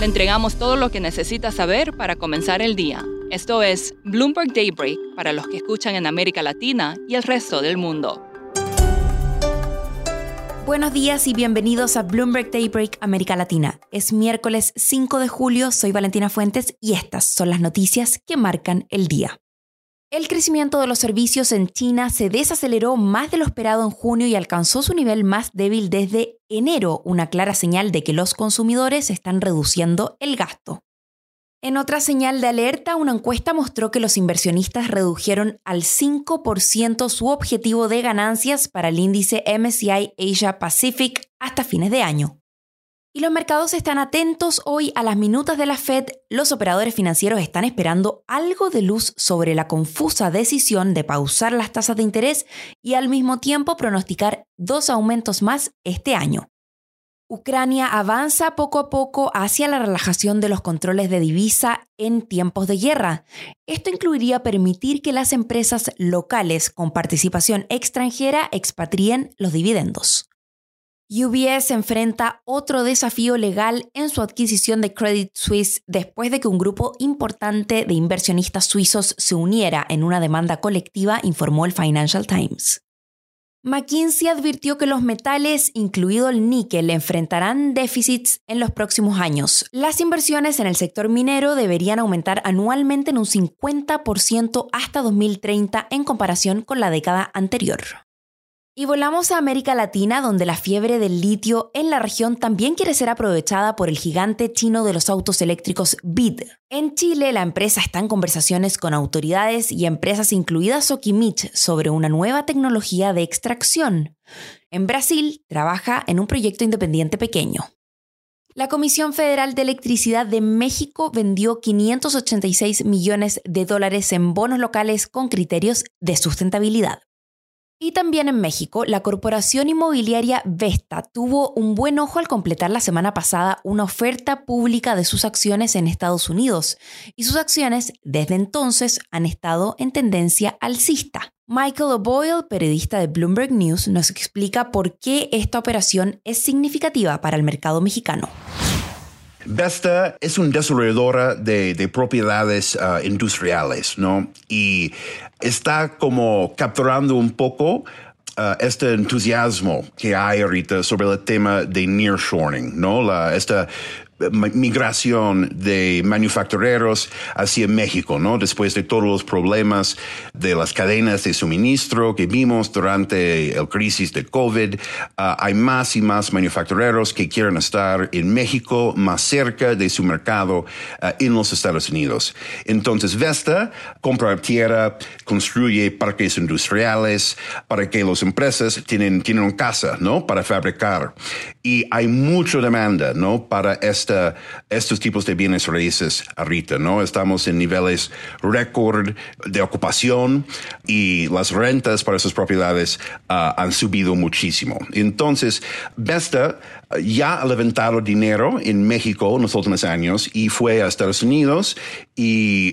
Le entregamos todo lo que necesita saber para comenzar el día. Esto es Bloomberg Daybreak para los que escuchan en América Latina y el resto del mundo. Buenos días y bienvenidos a Bloomberg Daybreak América Latina. Es miércoles 5 de julio, soy Valentina Fuentes y estas son las noticias que marcan el día. El crecimiento de los servicios en China se desaceleró más de lo esperado en junio y alcanzó su nivel más débil desde enero, una clara señal de que los consumidores están reduciendo el gasto. En otra señal de alerta, una encuesta mostró que los inversionistas redujeron al 5% su objetivo de ganancias para el índice MSCI Asia Pacific hasta fines de año. Y los mercados están atentos hoy a las minutas de la Fed. Los operadores financieros están esperando algo de luz sobre la confusa decisión de pausar las tasas de interés y al mismo tiempo pronosticar dos aumentos más este año. Ucrania avanza poco a poco hacia la relajación de los controles de divisa en tiempos de guerra. Esto incluiría permitir que las empresas locales con participación extranjera expatrien los dividendos. UBS enfrenta otro desafío legal en su adquisición de Credit Suisse después de que un grupo importante de inversionistas suizos se uniera en una demanda colectiva, informó el Financial Times. McKinsey advirtió que los metales, incluido el níquel, enfrentarán déficits en los próximos años. Las inversiones en el sector minero deberían aumentar anualmente en un 50% hasta 2030 en comparación con la década anterior. Y volamos a América Latina, donde la fiebre del litio en la región también quiere ser aprovechada por el gigante chino de los autos eléctricos BID. En Chile, la empresa está en conversaciones con autoridades y empresas incluidas Sokimich sobre una nueva tecnología de extracción. En Brasil, trabaja en un proyecto independiente pequeño. La Comisión Federal de Electricidad de México vendió 586 millones de dólares en bonos locales con criterios de sustentabilidad. Y también en México, la corporación inmobiliaria Vesta tuvo un buen ojo al completar la semana pasada una oferta pública de sus acciones en Estados Unidos, y sus acciones desde entonces han estado en tendencia alcista. Michael O'Boyle, periodista de Bloomberg News, nos explica por qué esta operación es significativa para el mercado mexicano. Vesta es una desarrolladora de, propiedades uh, industriales, ¿no? Y está como capturando un poco uh, este entusiasmo que hay ahorita sobre el tema de nearshoring, ¿no? Esta migración de manufactureros hacia México, ¿no? Después de todos los problemas de las cadenas de suministro que vimos durante el crisis de COVID, ah, hay más y más manufactureros que quieren estar en México, más cerca de su mercado ah, en los Estados Unidos. Entonces, Vesta compra tierra, construye parques industriales para que las empresas tienen, tienen casa, ¿no? Para fabricar. Y hay mucha demanda, ¿no? Para esta estos tipos de bienes raíces ahorita, ¿no? Estamos en niveles récord de ocupación y las rentas para esas propiedades ah, han subido muchísimo. Entonces, Vesta ya ha levantado dinero en México en los últimos años y fue a Estados Unidos y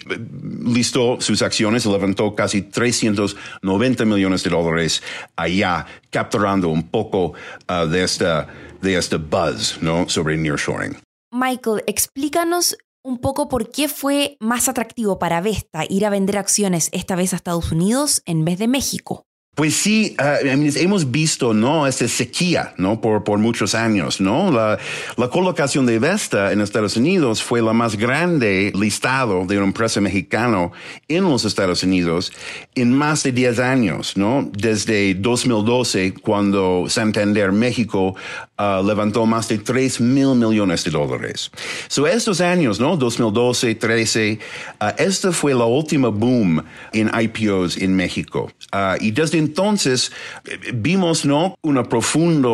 listó sus acciones, levantó casi 390 millones de dólares allá, capturando un poco ah, de esta de este buzz ¿no? sobre nearshoring. Michael, explícanos un poco por qué fue más atractivo para Vesta ir a vender acciones esta vez a Estados Unidos en vez de México. Pues sí, uh, hemos visto, ¿no? Esta sequía, ¿no? Por, por muchos años, ¿no? La, la, colocación de Vesta en Estados Unidos fue la más grande listado de una empresa mexicana en los Estados Unidos en más de 10 años, ¿no? Desde 2012, cuando Santander México uh, levantó más de 3 mil millones de dólares. So, estos años, ¿no? 2012, 13, uh, esta fue la última boom en IPOs en México. Uh, y desde entonces eh, vimos, ¿no? Una profunda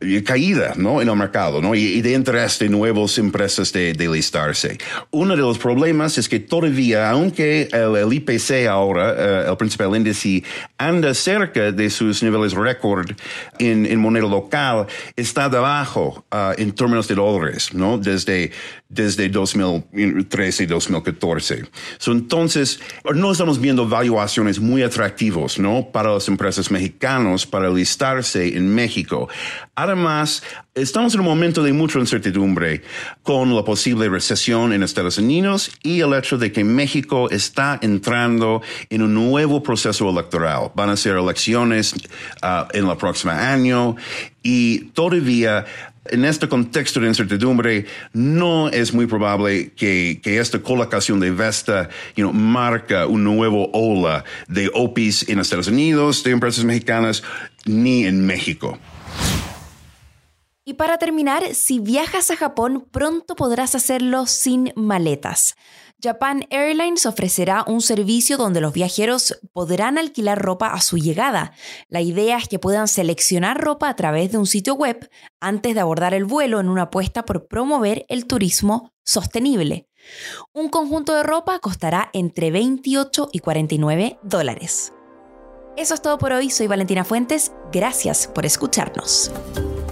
eh, caída, ¿no? En el mercado, ¿no? Y, de interés de nuevas empresas de, de, listarse. Uno de los problemas es que todavía, aunque el, IPC ahora, el principal índice, anda cerca de sus niveles récord en, en moneda local, está debajo uh, en términos de dólares, ¿no? Desde, desde 2013 y 2014. So, entonces, no estamos viendo valuaciones muy atractivas, ¿no? Para empresas mexicanas para listarse en México. Además, estamos en un momento de mucha incertidumbre con la posible recesión en Estados Unidos y el hecho de que México está entrando en un nuevo proceso electoral. Van a ser elecciones uh, en el próximo año y todavía en este contexto de incertidumbre, no es muy probable que, que esta colocación de Vesta you know, marca un nuevo ola de OPIs en Estados Unidos, de empresas mexicanas, ni en México. Y para terminar, si viajas a Japón, pronto podrás hacerlo sin maletas. Japan Airlines ofrecerá un servicio donde los viajeros podrán alquilar ropa a su llegada. La idea es que puedan seleccionar ropa a través de un sitio web antes de abordar el vuelo en una apuesta por promover el turismo sostenible. Un conjunto de ropa costará entre 28 y 49 dólares. Eso es todo por hoy, soy Valentina Fuentes, gracias por escucharnos.